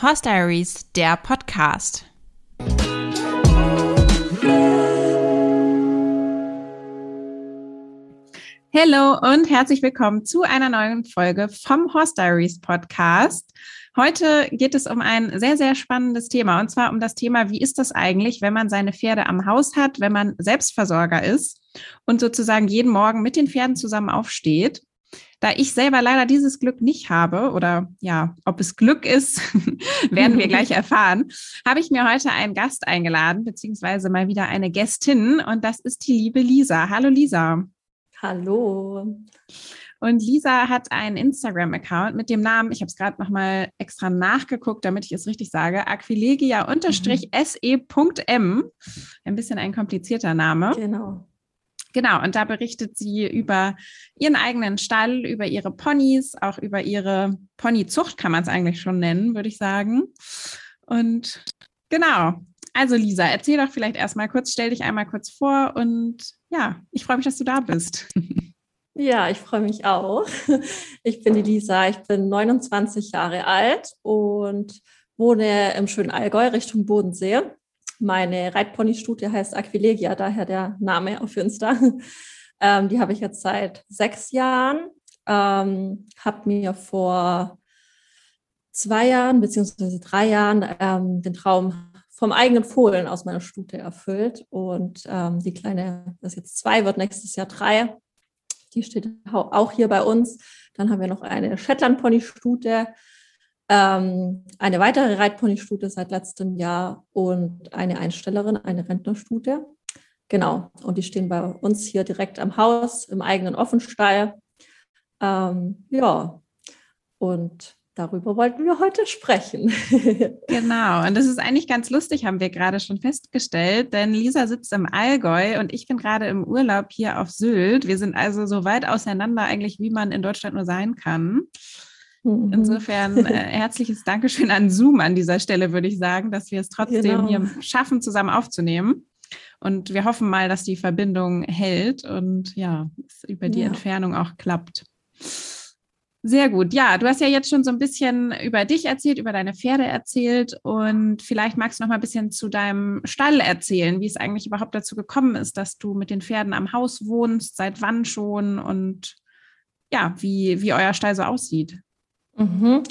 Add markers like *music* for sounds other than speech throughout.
Horse Diaries, der Podcast. Hallo und herzlich willkommen zu einer neuen Folge vom Horse Diaries Podcast. Heute geht es um ein sehr, sehr spannendes Thema und zwar um das Thema, wie ist das eigentlich, wenn man seine Pferde am Haus hat, wenn man Selbstversorger ist und sozusagen jeden Morgen mit den Pferden zusammen aufsteht. Da ich selber leider dieses Glück nicht habe oder ja, ob es Glück ist, *laughs* werden wir gleich *laughs* erfahren, habe ich mir heute einen Gast eingeladen, beziehungsweise mal wieder eine Gästin und das ist die liebe Lisa. Hallo Lisa. Hallo. Und Lisa hat einen Instagram-Account mit dem Namen, ich habe es gerade nochmal extra nachgeguckt, damit ich es richtig sage, aquilegia-se.m. Ein bisschen ein komplizierter Name. Genau. Genau, und da berichtet sie über ihren eigenen Stall, über ihre Ponys, auch über ihre Ponyzucht, kann man es eigentlich schon nennen, würde ich sagen. Und genau, also Lisa, erzähl doch vielleicht erstmal kurz, stell dich einmal kurz vor und ja, ich freue mich, dass du da bist. *laughs* Ja, ich freue mich auch. Ich bin die Lisa, ich bin 29 Jahre alt und wohne im schönen Allgäu Richtung Bodensee. Meine Reitpony-Studie heißt Aquilegia, daher der Name auf Insta. *laughs* Ähm, die habe ich jetzt seit sechs Jahren. Ähm, habe mir vor zwei Jahren beziehungsweise drei Jahren ähm, den Traum vom eigenen Fohlen aus meiner Stute erfüllt. Und ähm, die kleine, das ist jetzt zwei, wird nächstes Jahr drei. Die steht auch hier bei uns. Dann haben wir noch eine Shetland-Pony-Stute, ähm, eine weitere Reitpony-Stute seit letztem Jahr und eine Einstellerin, eine Rentnerstute. Genau, und die stehen bei uns hier direkt am Haus, im eigenen Offenstall. Ähm, ja, und darüber wollten wir heute sprechen. *laughs* genau, und das ist eigentlich ganz lustig, haben wir gerade schon festgestellt, denn Lisa sitzt im Allgäu und ich bin gerade im Urlaub hier auf Sylt. Wir sind also so weit auseinander eigentlich, wie man in Deutschland nur sein kann. Mhm. Insofern äh, herzliches Dankeschön an Zoom an dieser Stelle, würde ich sagen, dass wir es trotzdem genau. hier schaffen, zusammen aufzunehmen. Und wir hoffen mal, dass die Verbindung hält und ja, es über die ja. Entfernung auch klappt. Sehr gut. Ja, du hast ja jetzt schon so ein bisschen über dich erzählt, über deine Pferde erzählt und vielleicht magst du noch mal ein bisschen zu deinem Stall erzählen, wie es eigentlich überhaupt dazu gekommen ist, dass du mit den Pferden am Haus wohnst, seit wann schon und ja, wie, wie euer Stall so aussieht. Mhm.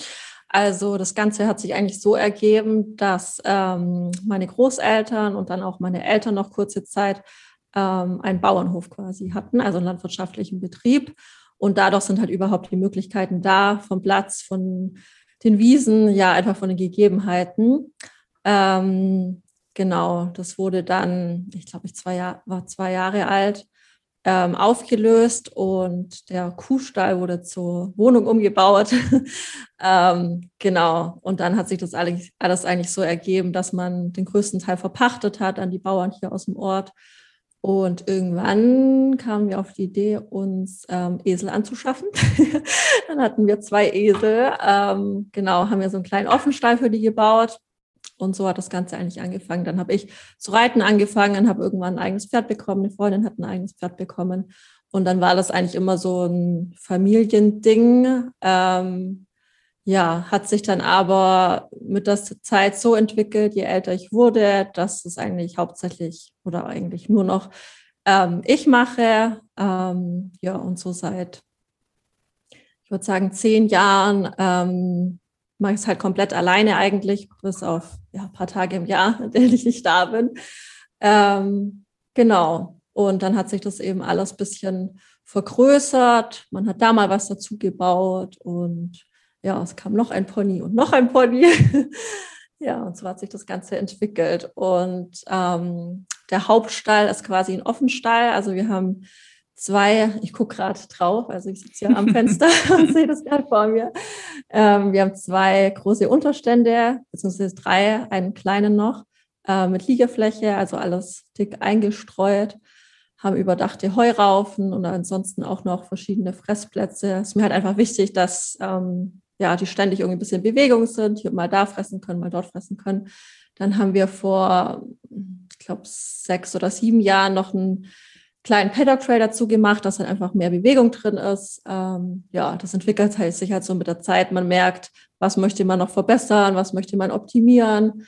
Also das Ganze hat sich eigentlich so ergeben, dass ähm, meine Großeltern und dann auch meine Eltern noch kurze Zeit ähm, einen Bauernhof quasi hatten, also einen landwirtschaftlichen Betrieb. Und dadurch sind halt überhaupt die Möglichkeiten da, vom Platz, von den Wiesen, ja, einfach von den Gegebenheiten. Ähm, genau, das wurde dann, ich glaube, ich zwei Jahr, war zwei Jahre alt, ähm, aufgelöst und der Kuhstall wurde zur Wohnung umgebaut. *laughs* ähm, genau, und dann hat sich das alles, eigentlich so ergeben, dass man den größten Teil verpachtet hat an die Bauern hier aus dem Ort und irgendwann kamen wir auf die Idee, uns ähm, Esel anzuschaffen. *laughs* dann hatten wir zwei Esel. Ähm, genau, haben wir so einen kleinen Offenstall für die gebaut. Und so hat das Ganze eigentlich angefangen. Dann habe ich zu reiten angefangen, habe irgendwann ein eigenes Pferd bekommen. Eine Freundin hat ein eigenes Pferd bekommen. Und dann war das eigentlich immer so ein Familiending. Ähm, ja, hat sich dann aber mit der Zeit so entwickelt, je älter ich wurde, dass es eigentlich hauptsächlich oder eigentlich nur noch ähm, ich mache. Ähm, ja, und so seit, ich würde sagen, zehn Jahren ähm, mache ich es halt komplett alleine eigentlich, bis auf ja, ein paar Tage im Jahr, *laughs* in denen ich nicht da bin. Ähm, genau. Und dann hat sich das eben alles ein bisschen vergrößert. Man hat da mal was dazu gebaut und ja, es kam noch ein Pony und noch ein Pony. *laughs* ja, und so hat sich das Ganze entwickelt. Und ähm, der Hauptstall ist quasi ein Offenstall. Also wir haben zwei, ich gucke gerade drauf, also ich sitze hier am Fenster *laughs* und sehe das gerade vor mir. Ähm, wir haben zwei große Unterstände, beziehungsweise drei, einen kleinen noch, äh, mit Liegefläche, also alles dick eingestreut haben überdachte Heuraufen und ansonsten auch noch verschiedene Fressplätze. Es ist mir halt einfach wichtig, dass ähm, ja, die ständig irgendwie ein bisschen Bewegung sind, hier mal da fressen können, mal dort fressen können. Dann haben wir vor, ich glaube, sechs oder sieben Jahren noch ein kleinen Paddock Trail dazu gemacht, dass halt einfach mehr Bewegung drin ist. Ähm, ja, das entwickelt sich halt so mit der Zeit. Man merkt, was möchte man noch verbessern, was möchte man optimieren.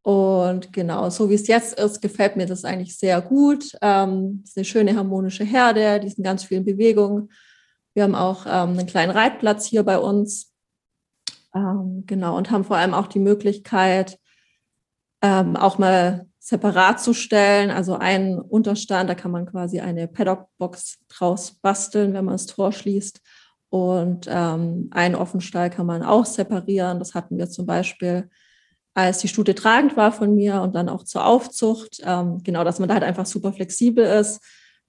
Und genau, so wie es jetzt ist, gefällt mir das eigentlich sehr gut. Ähm, ist eine schöne harmonische Herde, die sind ganz viel in Bewegung. Wir haben auch ähm, einen kleinen Reitplatz hier bei uns. Ähm, genau, und haben vor allem auch die Möglichkeit, ähm, auch mal separat zu stellen. Also einen Unterstand, da kann man quasi eine Paddock-Box draus basteln, wenn man das Tor schließt. Und ähm, einen Offenstall kann man auch separieren. Das hatten wir zum Beispiel, als die Stute tragend war von mir und dann auch zur Aufzucht. Ähm, genau, dass man da halt einfach super flexibel ist,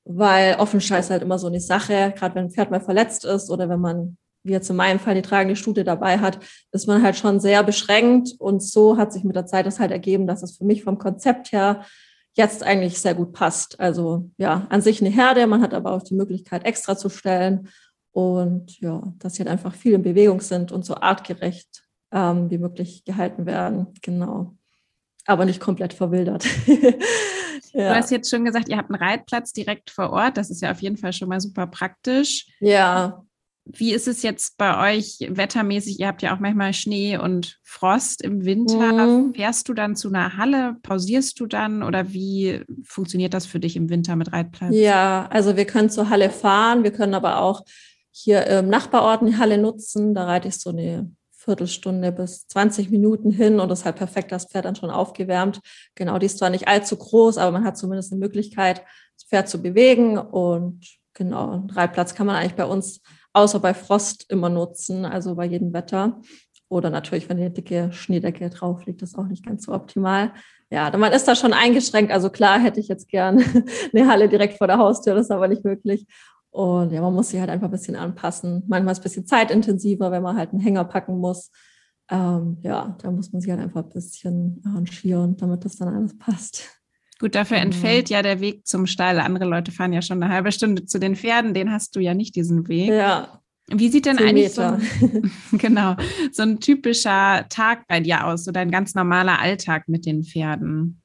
weil Offenstall ist halt immer so eine Sache, gerade wenn ein Pferd mal verletzt ist oder wenn man wie jetzt in meinem Fall die tragende Stute dabei hat, ist man halt schon sehr beschränkt. Und so hat sich mit der Zeit das halt ergeben, dass es für mich vom Konzept her jetzt eigentlich sehr gut passt. Also ja, an sich eine Herde, man hat aber auch die Möglichkeit, extra zu stellen. Und ja, dass sie halt einfach viel in Bewegung sind und so artgerecht ähm, wie möglich gehalten werden. Genau. Aber nicht komplett verwildert. *laughs* ja. Du hast jetzt schon gesagt, ihr habt einen Reitplatz direkt vor Ort. Das ist ja auf jeden Fall schon mal super praktisch. Ja. Wie ist es jetzt bei euch wettermäßig? Ihr habt ja auch manchmal Schnee und Frost im Winter. Mhm. Fährst du dann zu einer Halle? Pausierst du dann? Oder wie funktioniert das für dich im Winter mit Reitplatz? Ja, also wir können zur Halle fahren. Wir können aber auch hier im Nachbarort eine Halle nutzen. Da reite ich so eine Viertelstunde bis 20 Minuten hin und das ist halt perfekt, das Pferd dann schon aufgewärmt. Genau, die ist zwar nicht allzu groß, aber man hat zumindest eine Möglichkeit, das Pferd zu bewegen und genau, einen Reitplatz kann man eigentlich bei uns außer bei Frost immer nutzen, also bei jedem Wetter. Oder natürlich, wenn eine dicke Schneedecke drauf liegt, ist auch nicht ganz so optimal. Ja, man ist da schon eingeschränkt. Also klar hätte ich jetzt gern *laughs* eine Halle direkt vor der Haustür, das ist aber nicht möglich. Und ja, man muss sich halt einfach ein bisschen anpassen. Manchmal ist es ein bisschen zeitintensiver, wenn man halt einen Hänger packen muss. Ähm, ja, da muss man sich halt einfach ein bisschen arrangieren, damit das dann alles passt. Gut, dafür genau. entfällt ja der Weg zum Stall. Andere Leute fahren ja schon eine halbe Stunde zu den Pferden, den hast du ja nicht, diesen Weg. Ja. Wie sieht denn eigentlich so ein, *laughs* *laughs* genau, so ein typischer Tag bei dir aus, so dein ganz normaler Alltag mit den Pferden?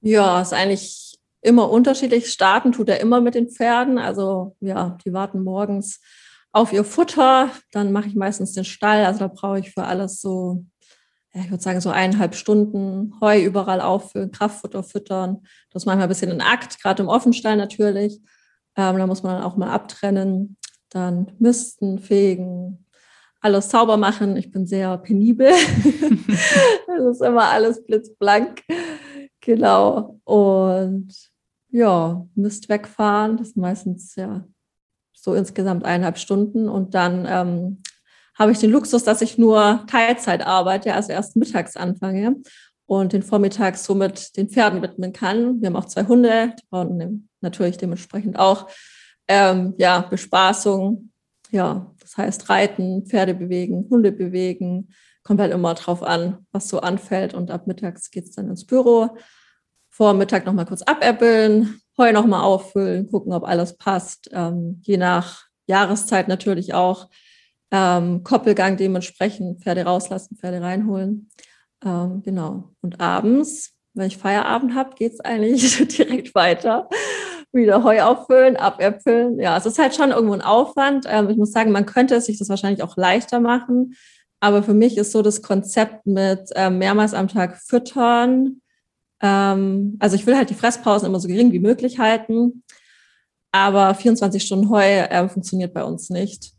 Ja, ist eigentlich immer unterschiedlich. Starten tut er immer mit den Pferden. Also ja, die warten morgens auf ihr Futter. Dann mache ich meistens den Stall. Also da brauche ich für alles so ich würde sagen, so eineinhalb Stunden Heu überall auffüllen, Kraftfutter füttern. Das ist manchmal ein bisschen ein Akt, gerade im Offenstall natürlich. Ähm, da muss man dann auch mal abtrennen, dann misten, fegen, alles sauber machen. Ich bin sehr penibel. *laughs* das ist immer alles blitzblank. Genau. Und ja, Mist wegfahren. Das ist meistens ja so insgesamt eineinhalb Stunden. Und dann ähm, habe ich den Luxus, dass ich nur Teilzeit arbeite, also erst mittags anfange und den Vormittag somit den Pferden widmen kann. Wir haben auch zwei Hunde, die brauchen natürlich dementsprechend auch ähm, ja, Bespaßung. Ja, das heißt Reiten, Pferde bewegen, Hunde bewegen. Kommt halt immer drauf an, was so anfällt. Und ab mittags geht es dann ins Büro. Vor Mittag nochmal kurz abäppeln, Heu nochmal auffüllen, gucken, ob alles passt. Ähm, je nach Jahreszeit natürlich auch ähm, Koppelgang dementsprechend Pferde rauslassen, Pferde reinholen. Ähm, genau. Und abends, wenn ich Feierabend habe, geht es eigentlich *laughs* direkt weiter. Wieder Heu auffüllen, abäpfeln. Ja, es ist halt schon irgendwo ein Aufwand. Ähm, ich muss sagen, man könnte sich das wahrscheinlich auch leichter machen. Aber für mich ist so das Konzept mit ähm, mehrmals am Tag füttern. Ähm, also ich will halt die Fresspausen immer so gering wie möglich halten. Aber 24 Stunden Heu äh, funktioniert bei uns nicht.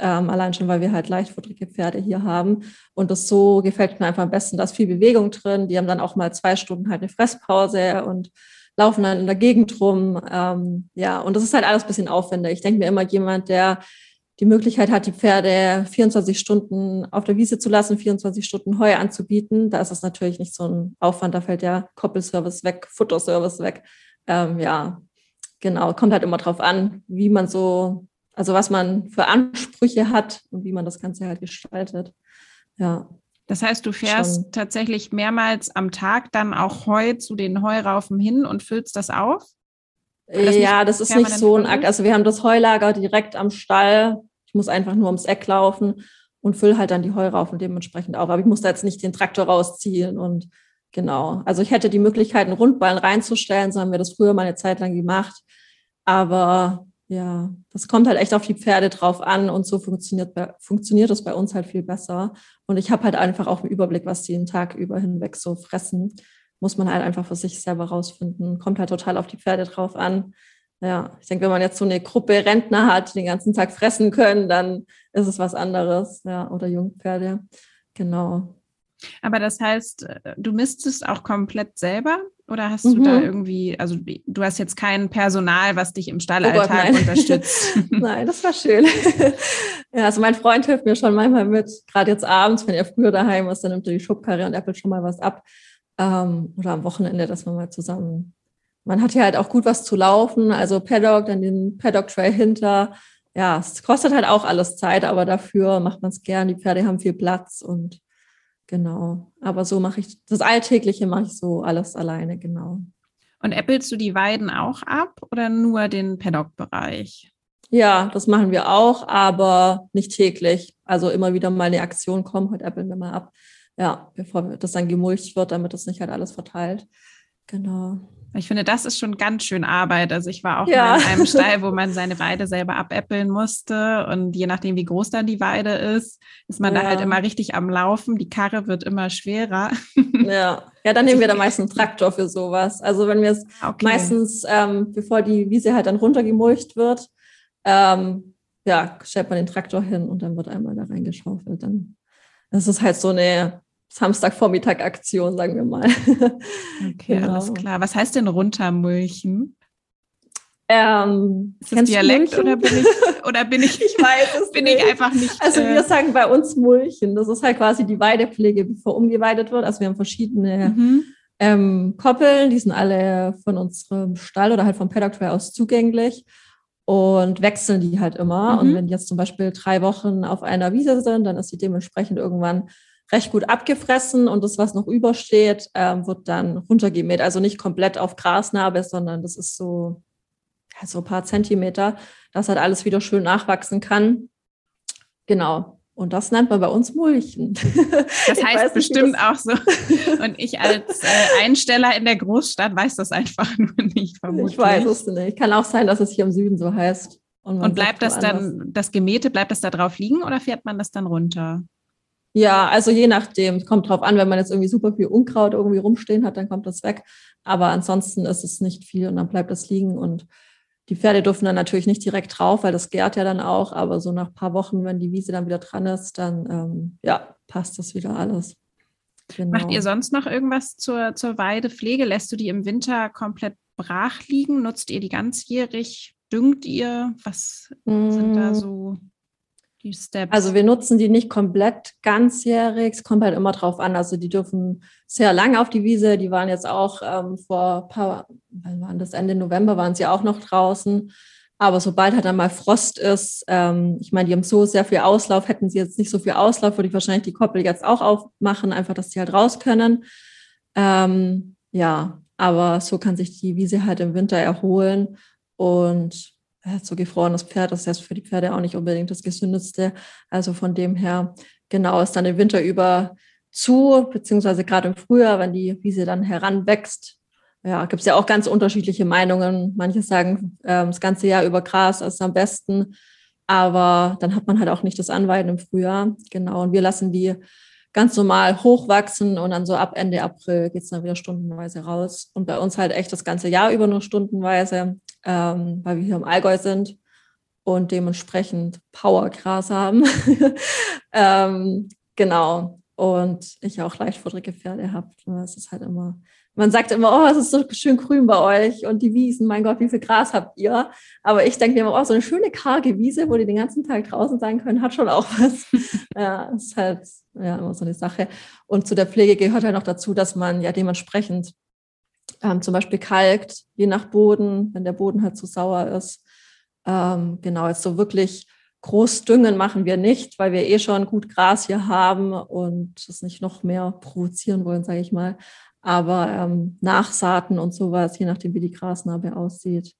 Ähm, allein schon, weil wir halt leichtfutterige Pferde hier haben. Und das so gefällt mir einfach am besten. Da ist viel Bewegung drin. Die haben dann auch mal zwei Stunden halt eine Fresspause und laufen dann in der Gegend rum. Ähm, ja, und das ist halt alles ein bisschen aufwendig. Ich denke mir immer, jemand, der die Möglichkeit hat, die Pferde 24 Stunden auf der Wiese zu lassen, 24 Stunden Heu anzubieten, da ist es natürlich nicht so ein Aufwand. Da fällt ja Koppelservice weg, Futterservice weg. Ähm, ja, genau. Kommt halt immer drauf an, wie man so also was man für Ansprüche hat und wie man das Ganze halt gestaltet. Ja. Das heißt, du fährst Schon. tatsächlich mehrmals am Tag dann auch Heu zu den Heuraufen hin und füllst das auf? Das ja, das ist nicht so ein Akt. Also wir haben das Heulager direkt am Stall. Ich muss einfach nur ums Eck laufen und fülle halt dann die Heuraufen dementsprechend auf. Aber ich muss da jetzt nicht den Traktor rausziehen und genau. Also ich hätte die Möglichkeit, einen Rundballen reinzustellen, so haben wir das früher mal eine Zeit lang gemacht. Aber ja, das kommt halt echt auf die Pferde drauf an und so funktioniert, funktioniert das bei uns halt viel besser. Und ich habe halt einfach auch einen Überblick, was die den Tag über hinweg so fressen. Muss man halt einfach für sich selber rausfinden. Kommt halt total auf die Pferde drauf an. Ja, ich denke, wenn man jetzt so eine Gruppe Rentner hat, die den ganzen Tag fressen können, dann ist es was anderes. Ja, oder Jungpferde. Genau. Aber das heißt, äh, du misstest auch komplett selber oder hast mhm. du da mhm. irgendwie, also du hast jetzt kein Personal, was dich im Stallalltag oh *laughs* unterstützt? nein, das war schön. *laughs* ja, also mein Freund hilft mir schon manchmal mit, gerade jetzt abends, wenn er früher daheim ist, dann nimmt er die Schubkarre und äppelt schon mal was ab. Ähm, oder am Wochenende, dass man mal zusammen. Man hat ja halt auch gut was zu laufen, also Paddock, dann den Paddock Trail hinter. Ja, es kostet halt auch alles Zeit, aber dafür macht man es gern. Die Pferde haben viel Platz und Genau. Aber so mache ich, das Alltägliche mache ich so alles alleine, genau. Und äppelst du die Weiden auch ab oder nur den Paddock-Bereich? Ja, das machen wir auch, aber nicht täglich. Also immer wieder mal eine Aktion kommt, heute äppeln wir mal ab. Ja, bevor das dann gemulcht wird, damit das nicht halt alles verteilt. Genau. Ich finde, das ist schon ganz schön Arbeit. Also ich war auch ja. in einem *laughs* Stall, wo man seine Weide selber abäppeln musste. Und je nachdem, wie groß dann die Weide ist, ist man ja. da halt immer richtig am Laufen. Die Karre wird immer schwerer. Ja, *laughs* ja dann nehmen wir da meistens einen Traktor für sowas. Also wenn wir es okay. meistens, ähm, bevor die Wiese halt dann runtergemulcht wird, ähm, ja, stellt man den Traktor hin und dann wird einmal da reingeschaufelt. Dann das ist halt so eine Samstagvormittag-Aktion, sagen wir mal. *laughs* Okay, genau. alles klar. Was heißt denn runtermulchen? Ähm, ist das Dialekt oder bin ich *laughs* oder bin ich ich weiß es bin nicht. ich einfach nicht also wir äh, sagen bei uns Mulchen das ist halt quasi die Weidepflege bevor umgeweidet wird also wir haben verschiedene mhm. ähm, Koppeln die sind alle von unserem Stall oder halt vom Paddock aus zugänglich und wechseln die halt immer mhm. und wenn die jetzt zum Beispiel drei Wochen auf einer Wiese sind dann ist die dementsprechend irgendwann recht gut abgefressen und das, was noch übersteht, ähm, wird dann runtergemäht. Also nicht komplett auf Grasnarbe, sondern das ist so, ja, so ein paar Zentimeter, dass halt alles wieder schön nachwachsen kann. Genau. Und das nennt man bei uns Mulchen. Das *laughs* heißt bestimmt auch so. Und ich als äh, Einsteller in der Großstadt weiß das einfach *laughs* nur nicht. Vermutlich. Ich weiß es nicht. Kann auch sein, dass es hier im Süden so heißt. Und, Und bleibt das dann, das Gemähte, bleibt das da drauf liegen oder fährt man das dann runter? Ja, also je nachdem. Kommt drauf an, wenn man jetzt irgendwie super viel Unkraut irgendwie rumstehen hat, dann kommt das weg. Aber ansonsten ist es nicht viel und dann bleibt das liegen. Und die Pferde dürfen dann natürlich nicht direkt drauf, weil das gärt ja dann auch. Aber so nach ein paar Wochen, wenn die Wiese dann wieder dran ist, dann ähm, ja, passt das wieder alles. Genau. Macht ihr sonst noch irgendwas zur, zur Weidepflege? Lässt du die im Winter komplett brach liegen? Nutzt ihr die ganzjährig? Düngt ihr? Was mm. sind da mm. so die Steps? Also wir nutzen die nicht komplett ganzjährig. Es kommt halt immer drauf an. Also die dürfen sehr lange auf die Wiese. Die waren jetzt auch ähm, vor paar, wann waren das Ende November, waren sie auch noch draußen. Aber sobald halt dann mal Frost ist, ähm, ich meine, die haben so sehr viel Auslauf, hätten sie jetzt nicht so viel Auslauf, würde ich wahrscheinlich die Koppel jetzt auch aufmachen, einfach, dass sie halt raus können. Ähm, ja, aber so kann sich die Wiese halt im Winter erholen. Und so gefrorenes Pferd das ist jetzt für die Pferde auch nicht unbedingt das gesündeste. Also von dem her, genau, ist dann im Winter über zu, beziehungsweise gerade im Frühjahr, wenn die Wiese dann heranwächst. Ja, gibt es ja auch ganz unterschiedliche Meinungen. Manche sagen, äh, das ganze Jahr über Gras ist am besten, aber dann hat man halt auch nicht das Anweiden im Frühjahr. Genau, und wir lassen die ganz normal hochwachsen und dann so ab Ende April geht es dann wieder stundenweise raus. Und bei uns halt echt das ganze Jahr über nur stundenweise ähm, weil wir hier im Allgäu sind und dementsprechend Powergras haben. *laughs* ähm, genau. Und ich auch leichtfutterige Pferde habe. Es ist halt immer, man sagt immer, oh, es ist so schön grün bei euch und die Wiesen, mein Gott, wie viel Gras habt ihr? Aber ich denke mir immer, oh, so eine schöne karge Wiese, wo die den ganzen Tag draußen sein können, hat schon auch *laughs* was. ja, ist halt ja immer so eine Sache. Und zu der Pflege gehört halt noch dazu, dass man ja dementsprechend ähm, zum Beispiel kalkt, je nach Boden, wenn der Boden halt zu sauer ist. Ähm, genau, jetzt so wirklich groß düngen machen wir nicht, weil wir eh schon gut Gras hier haben und es nicht noch mehr provozieren wollen, sage ich mal. Aber ähm, Nachsaaten und sowas, je nachdem, wie die Grasnarbe aussieht.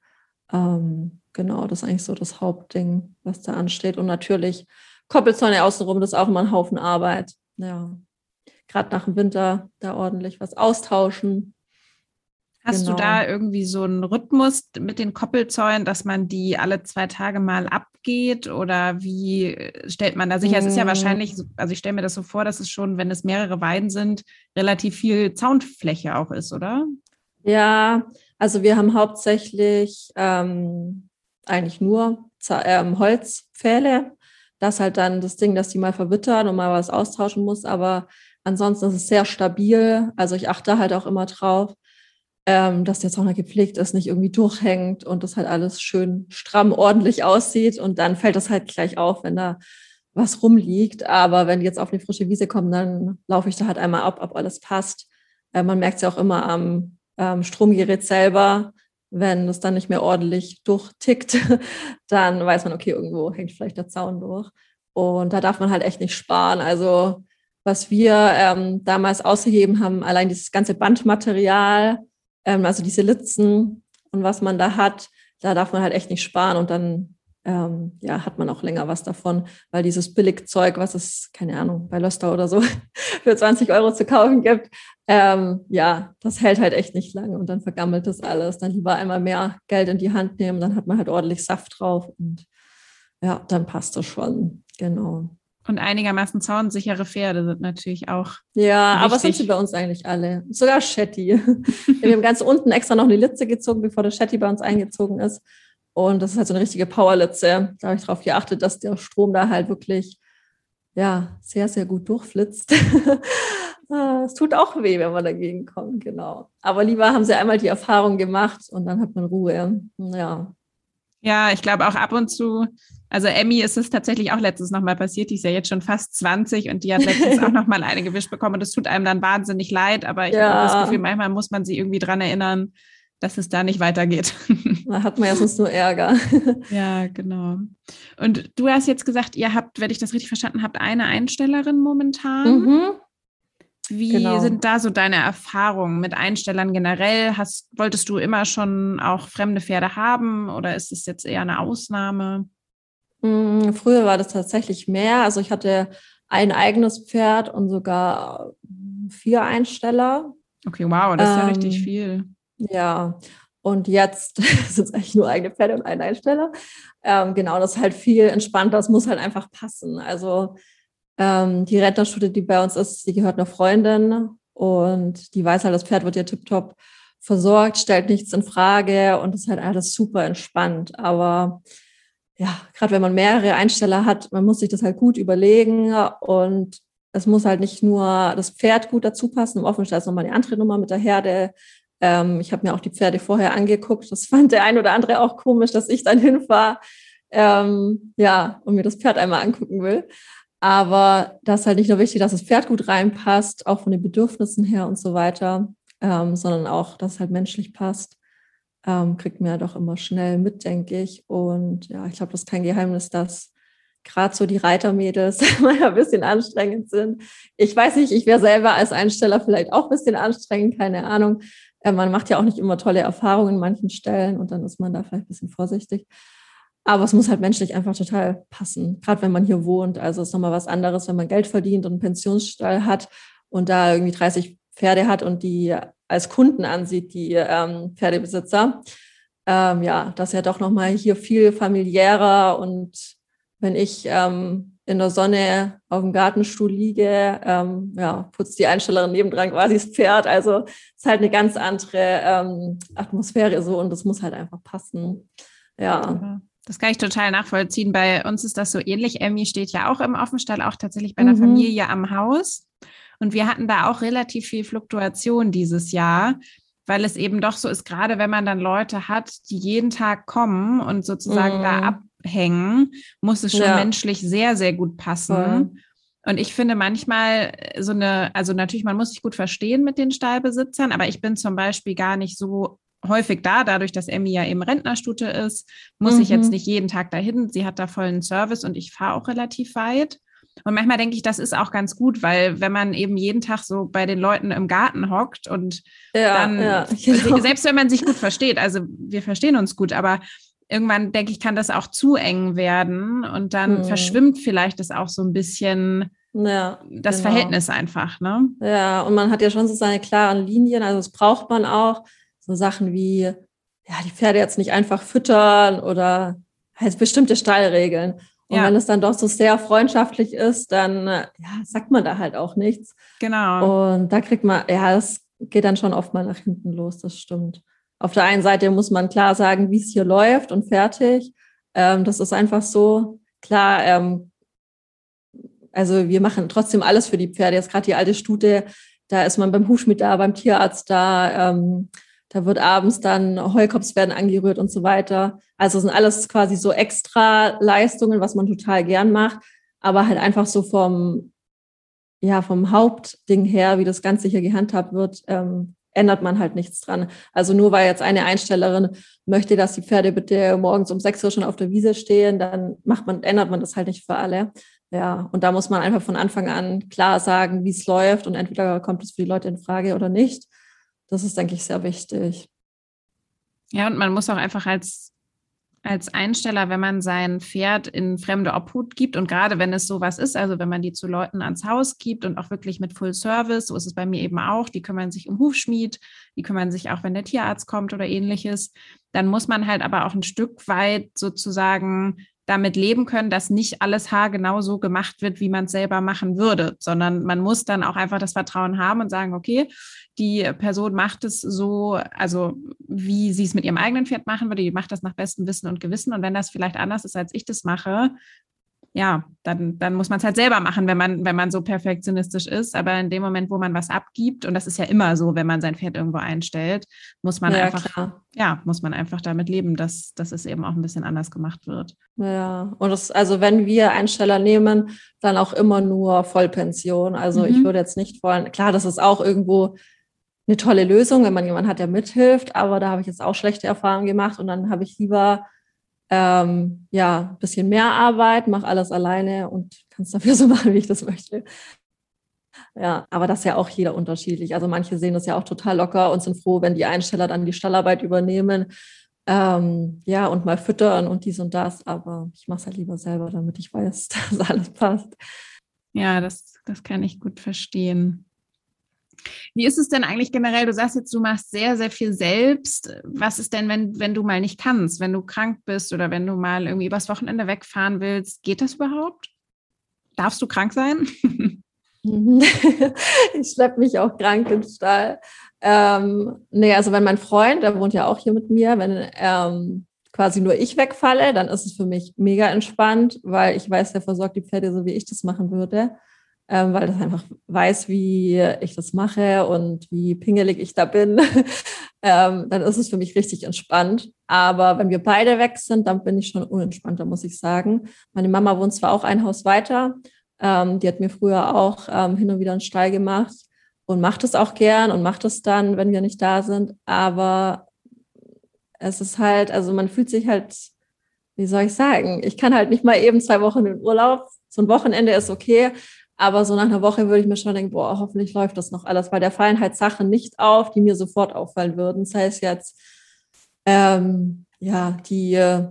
Ähm, genau, das ist eigentlich so das Hauptding, was da ansteht. Und natürlich Koppelzäune außenrum, das ist auch immer ein Haufen Arbeit. Ja. gerade nach dem Winter da ordentlich was austauschen. Hast genau. du da irgendwie so einen Rhythmus mit den Koppelzäunen, dass man die alle zwei Tage mal abgeht oder wie stellt man da sicher? Mm. Es ist ja mm. wahrscheinlich, also ich stelle mir das so vor, dass es schon, wenn es mehrere Weiden sind, relativ viel Zaunfläche auch ist, oder? Ja, also wir haben hauptsächlich ähm, eigentlich nur ähm, Holzpfähle. Das halt dann das Ding, dass die mal verwittern und mal was austauschen muss, aber ansonsten ist es sehr stabil. Also ich achte halt auch immer drauf ähm, dass der Zaun gepflegt ist, nicht irgendwie durchhängt und das halt alles schön stramm ordentlich aussieht. Und dann fällt das halt gleich auf, wenn da was rumliegt. Aber wenn die jetzt auf eine frische Wiese kommen, dann laufe ich da halt einmal ab, ob alles passt. Äh, man merkt es ja auch immer am ähm, Stromgerät selber. Wenn es dann nicht mehr ordentlich durchtickt, *laughs* dann weiß man, okay, irgendwo hängt vielleicht der Zaun durch. Und da darf man halt echt nicht sparen. Also was wir ähm, damals ausgegeben haben, allein dieses ganze Bandmaterial, ähm, also diese Litzen und was man da hat, da darf man halt echt nicht sparen und dann ähm, ja, hat man auch länger was davon, weil dieses Billigzeug, was es, keine Ahnung, bei Löster oder so *laughs* für 20 Euro zu kaufen gibt, ähm, ja, das hält halt echt nicht lange und dann vergammelt das alles. Dann lieber einmal mehr Geld in die Hand nehmen, dann hat man halt ordentlich Saft drauf und ja, dann passt das schon. Genau. Und einigermaßen zaunsichere Pferde sind natürlich auch. Ja, wichtig. aber sind sie bei uns eigentlich alle. Sogar Shetty. *laughs* Wir haben ganz unten extra noch eine Litze gezogen, bevor der Shetty bei uns eingezogen ist. Und das ist halt so eine richtige Powerlitze. Da habe ich darauf geachtet, dass der Strom da halt wirklich ja, sehr, sehr gut durchflitzt. *laughs* Ah, es tut auch weh, wenn man dagegen kommt, genau. Aber lieber haben sie einmal die Erfahrung gemacht und dann hat man Ruhe. Ja. Ja, ich glaube auch ab und zu also Emmy ist es tatsächlich auch letztens nochmal passiert. Die ist ja jetzt schon fast 20 und die hat letztens *laughs* auch nochmal eine gewischt bekommen. Und das tut einem dann wahnsinnig leid. Aber ich ja. habe das Gefühl, manchmal muss man sie irgendwie dran erinnern, dass es da nicht weitergeht. *laughs* Da hat man ja sonst nur Ärger. *laughs* Ja, genau. Und du hast jetzt gesagt, ihr habt, wenn ich das richtig verstanden habe, eine Einstellerin momentan. Mhm. Wie genau. sind da so deine Erfahrungen mit Einstellern generell? Hast, wolltest du immer schon auch fremde Pferde haben oder ist es jetzt eher eine Ausnahme? Mm, früher war das tatsächlich mehr. Also ich hatte ein eigenes Pferd und sogar vier Einsteller. Okay, wow, das ist ähm, ja richtig ähm, viel. Ja, und jetzt *laughs* sind es eigentlich nur eigene Pferde und ein Einsteller. Ähm, genau, das ist halt viel entspannter. Das muss halt einfach passen. Also ähm, die Rentnerstudie, die bei uns ist, die gehört einer Freundin und die weiß halt, das Pferd wird ja tiptop versorgt, stellt nichts in Frage und ist halt alles super entspannt. Aber ja, gerade wenn man mehrere Einsteller hat, man muss sich das halt gut überlegen und es muss halt nicht nur das Pferd gut dazu passen. Im Offenstall ist nochmal eine andere Nummer mit der Herde. Ähm, ich habe mir auch die Pferde vorher angeguckt. Das fand der ein oder andere auch komisch, dass ich dann hinfahre, ähm, ja, und mir das Pferd einmal angucken will. Aber das ist halt nicht nur wichtig, dass das Pferd gut reinpasst, auch von den Bedürfnissen her und so weiter, ähm, sondern auch, dass es halt menschlich passt ähm, kriegt man ja doch immer schnell mit, denke ich. Und ja, ich glaube, das ist kein Geheimnis, dass gerade so die Reitermädels *laughs* ein bisschen anstrengend sind. Ich weiß nicht, ich wäre selber als Einsteller vielleicht auch ein bisschen anstrengend, keine Ahnung. Äh, man macht ja auch nicht immer tolle Erfahrungen in manchen Stellen und dann ist man da vielleicht ein bisschen vorsichtig. Aber es muss halt menschlich einfach total passen, gerade wenn man hier wohnt. Also es ist nochmal was anderes, wenn man Geld verdient und einen Pensionsstall hat und da irgendwie 30 Pferde hat und die als Kunden ansieht, die ähm, Pferdebesitzer. Ähm, ja, das ist ja doch nochmal hier viel familiärer und wenn ich ähm, in der Sonne auf dem Gartenstuhl liege, ähm, ja, putzt die Einstellerin nebendran quasi das Pferd. Also es ist halt eine ganz andere ähm, Atmosphäre so und das muss halt einfach passen. Ja. Das kann ich total nachvollziehen. Bei uns ist das so ähnlich. Emmy steht ja auch im Offenstall, auch tatsächlich bei einer mhm. Familie am Haus. Und wir hatten da auch relativ viel Fluktuation dieses Jahr, weil es eben doch so ist, gerade wenn man dann Leute hat, die jeden Tag kommen und sozusagen mm. da mhm. abhängen, muss es schon ja. menschlich sehr, sehr gut passen. Mhm. Und ich finde manchmal so eine, also natürlich, man muss sich gut verstehen mit den Stallbesitzern, aber ich bin zum Beispiel gar nicht so häufig da, dadurch, dass Emmy ja eben Rentnerstute ist, muss mhm. ich jetzt mhm. nicht jeden Tag dahin. Sie hat da vollen Service und ich fahre auch relativ weit. Und manchmal denke ich, das ist auch ganz gut, weil wenn man eben jeden Tag so bei den Leuten im Garten hockt und ja, dann, ja, *laughs* genau. selbst wenn man sich gut versteht, also wir verstehen uns gut, aber irgendwann denke ich, kann das auch zu eng werden und dann hm. verschwimmt vielleicht das auch so ein bisschen ja, das genau. Verhältnis einfach, ne? Ja, und man hat ja schon so seine klaren Linien, also das braucht man auch. So Sachen wie, ja, die Pferde jetzt nicht einfach füttern oder halt bestimmte Stallregeln. Und ja. wenn es dann doch so sehr freundschaftlich ist, dann ja, sagt man da halt auch nichts. Genau. Und da kriegt man, ja, es geht dann schon oft mal nach hinten los, das stimmt. Auf der einen Seite muss man klar sagen, wie es hier läuft und fertig. Ähm, das ist einfach so. Klar, ähm, also wir machen trotzdem alles für die Pferde. Jetzt gerade die alte Stute, da ist man beim Hufschmied da, beim Tierarzt da. Ähm, da wird abends dann Heukops werden angerührt und so weiter. Also sind alles quasi so extra Leistungen, was man total gern macht, aber halt einfach so vom, ja, vom Hauptding her, wie das Ganze hier gehandhabt wird, ähm, ändert man halt nichts dran. Also nur weil jetzt eine Einstellerin möchte, dass die Pferde bitte morgens um sechs Uhr schon auf der Wiese stehen, dann macht man, ändert man das halt nicht für alle. Ja, und da muss man einfach von Anfang an klar sagen, wie es läuft und entweder kommt es für die Leute in Frage oder nicht. Das ist, denke ich, sehr wichtig. Ja, und man muss auch einfach als, als Einsteller, wenn man sein Pferd in fremde Obhut gibt und gerade wenn es sowas ist, also wenn man die zu Leuten ans Haus gibt und auch wirklich mit Full Service, so ist es bei mir eben auch, die kümmern sich um Hufschmied, die kümmern sich auch, wenn der Tierarzt kommt oder ähnliches, dann muss man halt aber auch ein Stück weit sozusagen damit leben können, dass nicht alles haargenau so gemacht wird, wie man es selber machen würde, sondern man muss dann auch einfach das Vertrauen haben und sagen, okay, die Person macht es so, also wie sie es mit ihrem eigenen Pferd machen würde, die macht das nach bestem Wissen und Gewissen. Und wenn das vielleicht anders ist, als ich das mache, ja, dann, dann muss man es halt selber machen, wenn man, wenn man so perfektionistisch ist. Aber in dem Moment, wo man was abgibt, und das ist ja immer so, wenn man sein Pferd irgendwo einstellt, muss man ja, einfach, klar. ja, muss man einfach damit leben, dass, dass es eben auch ein bisschen anders gemacht wird. Ja, und das, also wenn wir Einsteller nehmen, dann auch immer nur Vollpension. Also mhm. ich würde jetzt nicht wollen, klar, das ist auch irgendwo eine tolle Lösung, wenn man jemanden hat, der mithilft, aber da habe ich jetzt auch schlechte Erfahrungen gemacht und dann habe ich lieber ähm, ja, ein bisschen mehr Arbeit, mache alles alleine und kann es dafür *laughs* so machen, wie ich das möchte. Ja, aber das ist ja auch jeder unterschiedlich. Also manche sehen das ja auch total locker und sind froh, wenn die Einsteller dann die Stallarbeit übernehmen. Ähm, ja, und mal füttern und dies und das. Aber ich mache es halt lieber selber, damit ich weiß, *laughs* dass alles passt. Ja, das, das kann ich gut verstehen. Wie ist es denn eigentlich generell? Du sagst jetzt, du machst sehr, sehr viel selbst. Was ist denn, wenn, wenn du mal nicht kannst, wenn du krank bist oder wenn du mal irgendwie übers Wochenende wegfahren willst? Geht das überhaupt? Darfst du krank sein? *laughs* *laughs* ich schleppe mich auch krank ins Stall. Ähm, nee, also wenn mein Freund, der wohnt ja auch hier mit mir, wenn ähm, quasi nur ich wegfalle, dann ist es für mich mega entspannt, weil ich weiß, der versorgt die Pferde so, wie ich das machen würde ähm, weil das einfach weiß, wie ich das mache und wie pingelig ich da bin, *laughs* ähm, dann ist es für mich richtig entspannt. Aber wenn wir beide weg sind, dann bin ich schon unentspannter, muss ich sagen. Meine Mama wohnt zwar auch ein Haus weiter, ähm, die hat mir früher auch ähm, hin und wieder einen Stall gemacht und macht es auch gern und macht es dann, wenn wir nicht da sind. Aber es ist halt, also man fühlt sich halt, wie soll ich sagen, ich kann halt nicht mal eben zwei Wochen in Urlaub. So ein Wochenende ist okay, aber so nach einer Woche würde ich mir schon denken, boah, hoffentlich läuft das noch alles, weil da fallen halt Sachen nicht auf, die mir sofort auffallen würden. Das heißt jetzt, ähm, ja, die äh,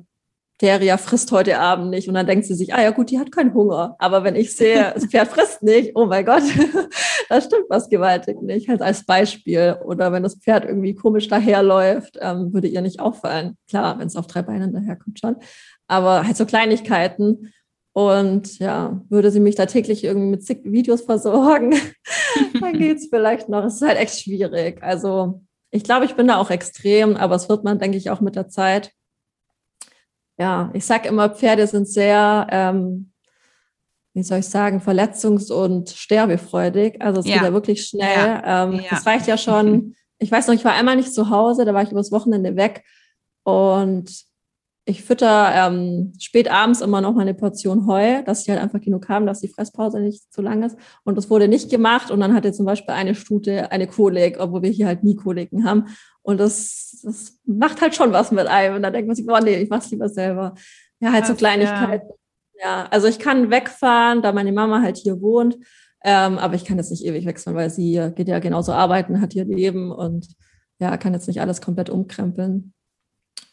Deria frisst heute Abend nicht und dann denkt sie sich, ah ja gut, die hat keinen Hunger. Aber wenn ich sehe, das Pferd frisst nicht, oh mein Gott, *laughs* da stimmt was gewaltig nicht, halt als Beispiel. Oder wenn das Pferd irgendwie komisch daherläuft, ähm, würde ihr nicht auffallen. Klar, wenn es auf drei Beinen daherkommt schon. Aber halt so Kleinigkeiten, und ja, würde sie mich da täglich irgendwie mit zig Videos versorgen, *laughs* dann geht es vielleicht noch. Es ist halt echt schwierig. Also ich glaube, ich bin da auch extrem, aber es wird man, denke ich, auch mit der Zeit. Ja, ich sage immer, Pferde sind sehr, ähm, wie soll ich sagen, verletzungs- und sterbefreudig. Also es ja. geht ja wirklich schnell. Ja. Ähm, ja. Das reicht ja schon. *laughs* Ich weiß noch, ich war einmal nicht zu Hause, da war ich übers Wochenende weg und ich fütter ähm, spät abends immer noch mal eine Portion Heu, dass ich halt einfach genug haben, dass die Fresspause nicht zu lang ist. Und das wurde nicht gemacht. Und dann hatte zum Beispiel eine Stute eine Kolik, obwohl wir hier halt nie Koliken haben. Und das, das macht halt schon was mit einem. Und dann denkt man sich, boah, nee, ich mach's lieber selber. Ja, halt Krass, so Kleinigkeiten. Ja. ja. also ich kann wegfahren, da meine Mama halt hier wohnt. Ähm, aber ich kann jetzt nicht ewig wechseln, weil sie geht ja genauso arbeiten, hat ihr Leben und ja, kann jetzt nicht alles komplett umkrempeln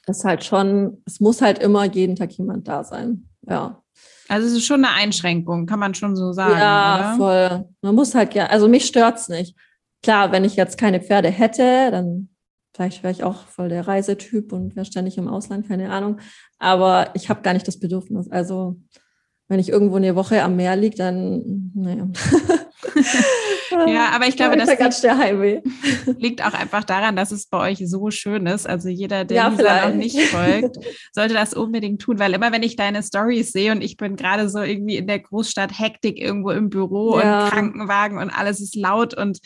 ist halt schon, es muss halt immer jeden Tag jemand da sein. Ja. Also es ist schon eine Einschränkung, kann man schon so sagen. Ja, oder? voll. Man muss halt ja, also mich stört es nicht. Klar, wenn ich jetzt keine Pferde hätte, dann vielleicht wäre ich auch voll der Reisetyp und wäre ständig im Ausland, keine Ahnung. Aber ich habe gar nicht das Bedürfnis. Also wenn ich irgendwo eine Woche am Meer liege, dann, naja. *laughs* *laughs* ja, *laughs* aber ich glaube, das ganz der *laughs* liegt auch einfach daran, dass es bei euch so schön ist. Also jeder, der ja, Lisa noch nicht folgt, *laughs* sollte das unbedingt tun, weil immer wenn ich deine Stories sehe und ich bin gerade so irgendwie in der Großstadt Hektik irgendwo im Büro ja. und Krankenwagen und alles ist laut und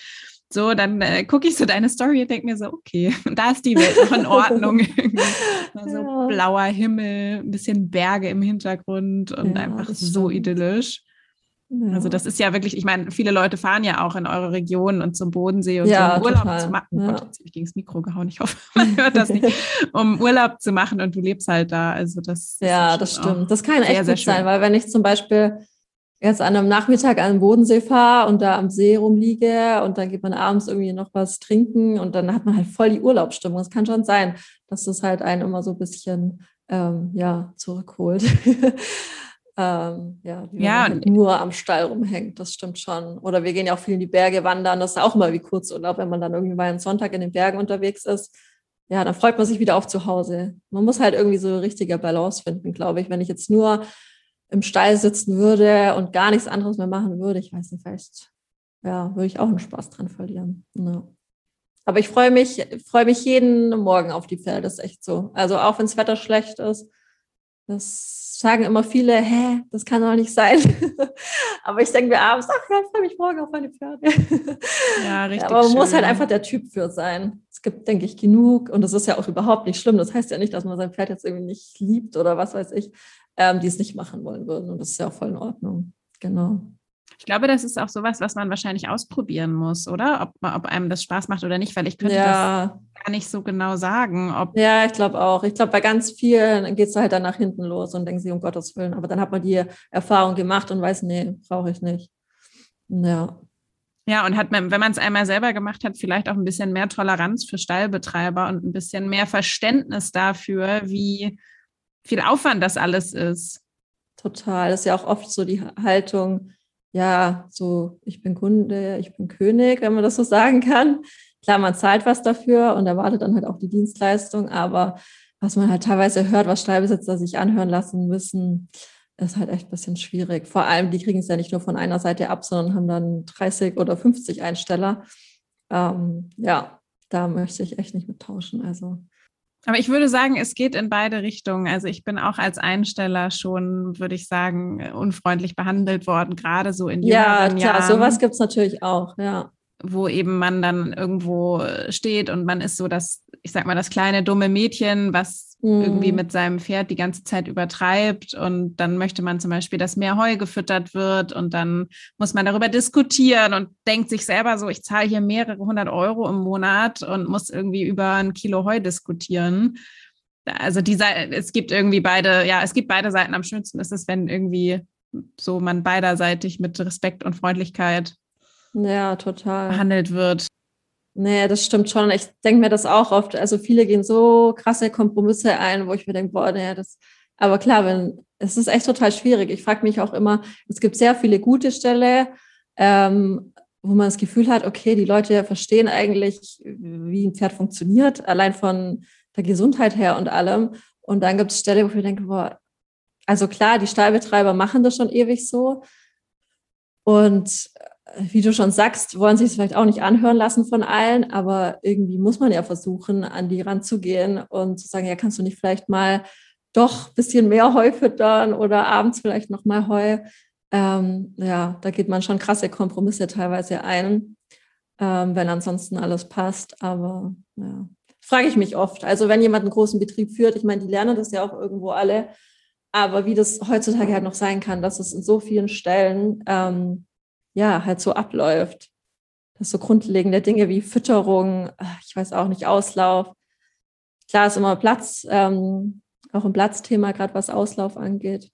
so, dann äh, gucke ich so deine Story und denke mir so, okay, da ist die Welt noch in Ordnung. so ja. blauer Himmel, ein bisschen Berge im Hintergrund und ja, einfach so idyllisch. Ja. Also das ist ja wirklich, ich meine, viele Leute fahren ja auch in eure Region und zum Bodensee und ja, so, um Urlaub total. zu machen. Oh Gott, jetzt habe ich gegen das Mikro gehauen, ich hoffe, *laughs* man hört das nicht. *laughs* Um Urlaub zu machen und du lebst halt da. Also das Ja, das stimmt. Das kann echt sehr, gut sein, weil wenn ich zum Beispiel jetzt an einem Nachmittag an den Bodensee fahre und da am See rumliege und dann geht man abends irgendwie noch was trinken und dann hat man halt voll die Urlaubsstimmung. Es kann schon sein, dass das halt einen immer so ein bisschen ähm, ja, zurückholt. *laughs* ähm, ja, wie ja. halt nur am Stall rumhängt, das stimmt schon. Oder wir gehen ja auch viel in die Berge wandern, das ist auch immer wie Kurzurlaub, wenn man dann irgendwie mal einen Sonntag in den Bergen unterwegs ist. Ja, dann freut man sich wieder auf zu Hause. Man muss halt irgendwie so eine richtige Balance finden, glaube ich. Wenn ich jetzt nur im Stall sitzen würde und gar nichts anderes mehr machen würde, ich weiß nicht, vielleicht ja, würde ich auch einen Spaß dran verlieren. Ja. Aber ich freue mich, freue mich jeden Morgen auf die Pferde, das ist echt so. Also auch wenn das Wetter schlecht ist, das sagen immer viele, hä, das kann doch nicht sein. *laughs* Aber ich denke mir abends, ach ja, ich freue mich morgen auf meine Pferde. *laughs* Ja, richtig. Aber man schön. muss halt einfach der Typ für sein. Es gibt, denke ich, genug und das ist ja auch überhaupt nicht schlimm. Das heißt ja nicht, dass man sein Pferd jetzt irgendwie nicht liebt oder was weiß ich ähm, die es nicht machen wollen würden. Und das ist ja auch voll in Ordnung. Genau. Ich glaube, das ist auch sowas, was man wahrscheinlich ausprobieren muss, oder? Ob, ob einem das Spaß macht oder nicht, weil ich könnte ja. das gar nicht so genau sagen. Ob ja, ich glaube auch. Ich glaube, bei ganz vielen geht es halt dann nach hinten los und denken sie, um Gottes Willen. Aber dann hat man die Erfahrung gemacht und weiß, nee, brauche ich nicht. Ja. Ja, und hat man, wenn man es einmal selber gemacht hat, vielleicht auch ein bisschen mehr Toleranz für Stallbetreiber und ein bisschen mehr Verständnis dafür, wie viel Aufwand das alles ist. Total. Das ist ja auch oft so die Haltung, ja, so, ich bin Kunde, ich bin König, wenn man das so sagen kann. Klar, man zahlt was dafür und erwartet dann halt auch die Dienstleistung, aber was man halt teilweise hört, was Stallbesitzer sich anhören lassen müssen, ist halt echt ein bisschen schwierig. Vor allem, die kriegen es ja nicht nur von einer Seite ab, sondern haben dann 30 oder 50 Einsteller. Ähm, ja, da möchte ich echt nicht mittauschen. Also aber ich würde sagen, es geht in beide Richtungen. Also ich bin auch als Einsteller schon, würde ich sagen, unfreundlich behandelt worden, gerade so in Ja, klar, Jahren, sowas gibt es natürlich auch, ja. Wo eben man dann irgendwo steht und man ist so das, ich sag mal, das kleine dumme Mädchen, was mhm. irgendwie mit seinem Pferd die ganze Zeit übertreibt und dann möchte man zum Beispiel, dass mehr Heu gefüttert wird und dann muss man darüber diskutieren und denkt sich selber so, ich zahle hier mehrere hundert Euro im Monat und muss irgendwie über ein Kilo Heu diskutieren. Also dieser, es gibt irgendwie beide, ja, es gibt beide Seiten. Am schönsten ist es, wenn irgendwie so man beiderseitig mit Respekt und Freundlichkeit ja, total. behandelt wird. Nee, das stimmt schon. Ich denke mir das auch oft. Also viele gehen so krasse Kompromisse ein, wo ich mir denke, boah, nee, das. Aber klar, wenn es ist echt total schwierig. Ich frage mich auch immer, es gibt sehr viele gute Ställe, ähm, wo man das Gefühl hat, okay, die Leute verstehen eigentlich, wie ein Pferd funktioniert, allein von der Gesundheit her und allem. Und dann gibt es Ställe, wo ich denke, boah, also klar, die Stallbetreiber machen das schon ewig so. Und wie du schon sagst, wollen sich es vielleicht auch nicht anhören lassen von allen, aber irgendwie muss man ja versuchen, an die ranzugehen und zu sagen, ja, kannst du nicht vielleicht mal doch ein bisschen mehr Heu füttern oder abends vielleicht noch mal Heu. Ähm, ja, da geht man schon krasse Kompromisse teilweise ein, ähm, wenn ansonsten alles passt. Aber ja, frage ich mich oft. Also wenn jemand einen großen Betrieb führt, ich meine, die lernen das ja auch irgendwo alle, aber wie das heutzutage halt noch sein kann, dass es in so vielen Stellen ähm, ja, halt so abläuft. Dass so grundlegende Dinge wie Fütterung, ich weiß auch nicht, Auslauf. Klar ist immer Platz, ähm, auch ein Platzthema, gerade was Auslauf angeht.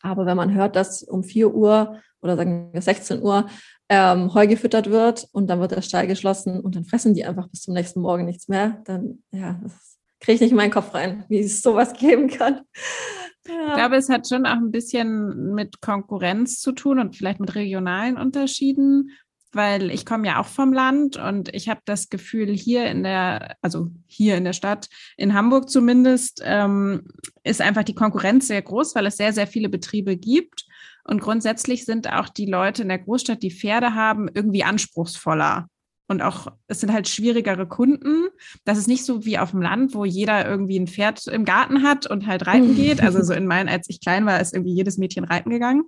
Aber wenn man hört, dass um 4 Uhr oder sagen wir 16 Uhr ähm, Heu gefüttert wird und dann wird der Stall geschlossen und dann fressen die einfach bis zum nächsten Morgen nichts mehr, dann ja, das kriege ich nicht in meinen Kopf rein, wie es sowas *laughs* geben kann. Ja. Ich glaube, es hat schon auch ein bisschen mit Konkurrenz zu tun und vielleicht mit regionalen Unterschieden, weil ich komme ja auch vom Land und ich habe das Gefühl, hier in der, also hier in der Stadt, in Hamburg zumindest, ähm, ist einfach die Konkurrenz sehr groß, weil es sehr, sehr viele Betriebe gibt. Und grundsätzlich sind auch die Leute in der Großstadt, die Pferde haben, irgendwie anspruchsvoller und auch, es sind halt schwierigere Kunden. Das ist nicht so wie auf dem Land, wo jeder irgendwie ein Pferd im Garten hat und halt reiten geht. Also so *laughs* in meinen, als ich klein war, ist irgendwie jedes Mädchen reiten gegangen.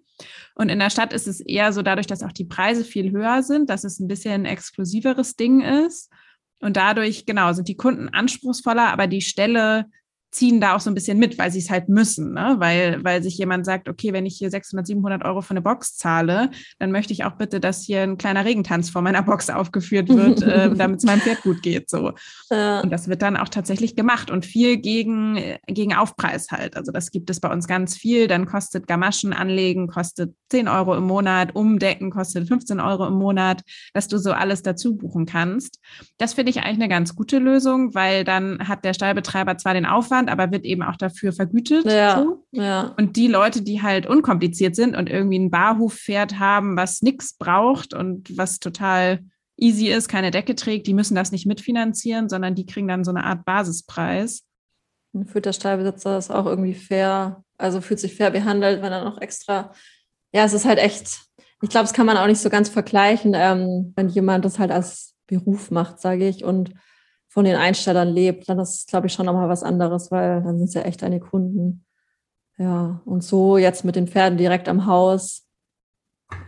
Und in der Stadt ist es eher so dadurch, dass auch die Preise viel höher sind, dass es ein bisschen ein exklusiveres Ding ist. Und dadurch, genau, sind die Kunden anspruchsvoller, aber die Ställe ziehen da auch so ein bisschen mit, weil sie es halt müssen, ne? weil, weil sich jemand sagt, okay, wenn ich hier 600, 700 Euro für eine Box zahle, dann möchte ich auch bitte, dass hier ein kleiner Regentanz vor meiner Box aufgeführt wird, *laughs* äh, damit es meinem Pferd gut geht. So. Ja. Und das wird dann auch tatsächlich gemacht und viel gegen, gegen Aufpreis halt. Also das gibt es bei uns ganz viel. Dann kostet Gamaschen anlegen, kostet 10 Euro im Monat, Umdecken kostet 15 Euro im Monat, dass du so alles dazu buchen kannst. Das finde ich eigentlich eine ganz gute Lösung, weil dann hat der Stallbetreiber zwar den Aufwand, Aufwand, aber wird eben auch dafür vergütet. Ja, so. ja. Und die Leute, die halt unkompliziert sind und irgendwie ein Barhofpferd haben, was nichts braucht und was total easy ist, keine Decke trägt, die müssen das nicht mitfinanzieren, sondern die kriegen dann so eine Art Basispreis. Und fühlt der Stallbesitzer das auch irgendwie fair, also fühlt sich fair behandelt, wenn er noch extra, ja, es ist halt echt, ich glaube, das kann man auch nicht so ganz vergleichen, ähm, wenn jemand das halt als Beruf macht, sage ich, und von den Einstellern lebt, dann ist, glaube ich, schon nochmal was anderes, weil dann sind es ja echt deine Kunden. Ja, und so jetzt mit den Pferden direkt am Haus,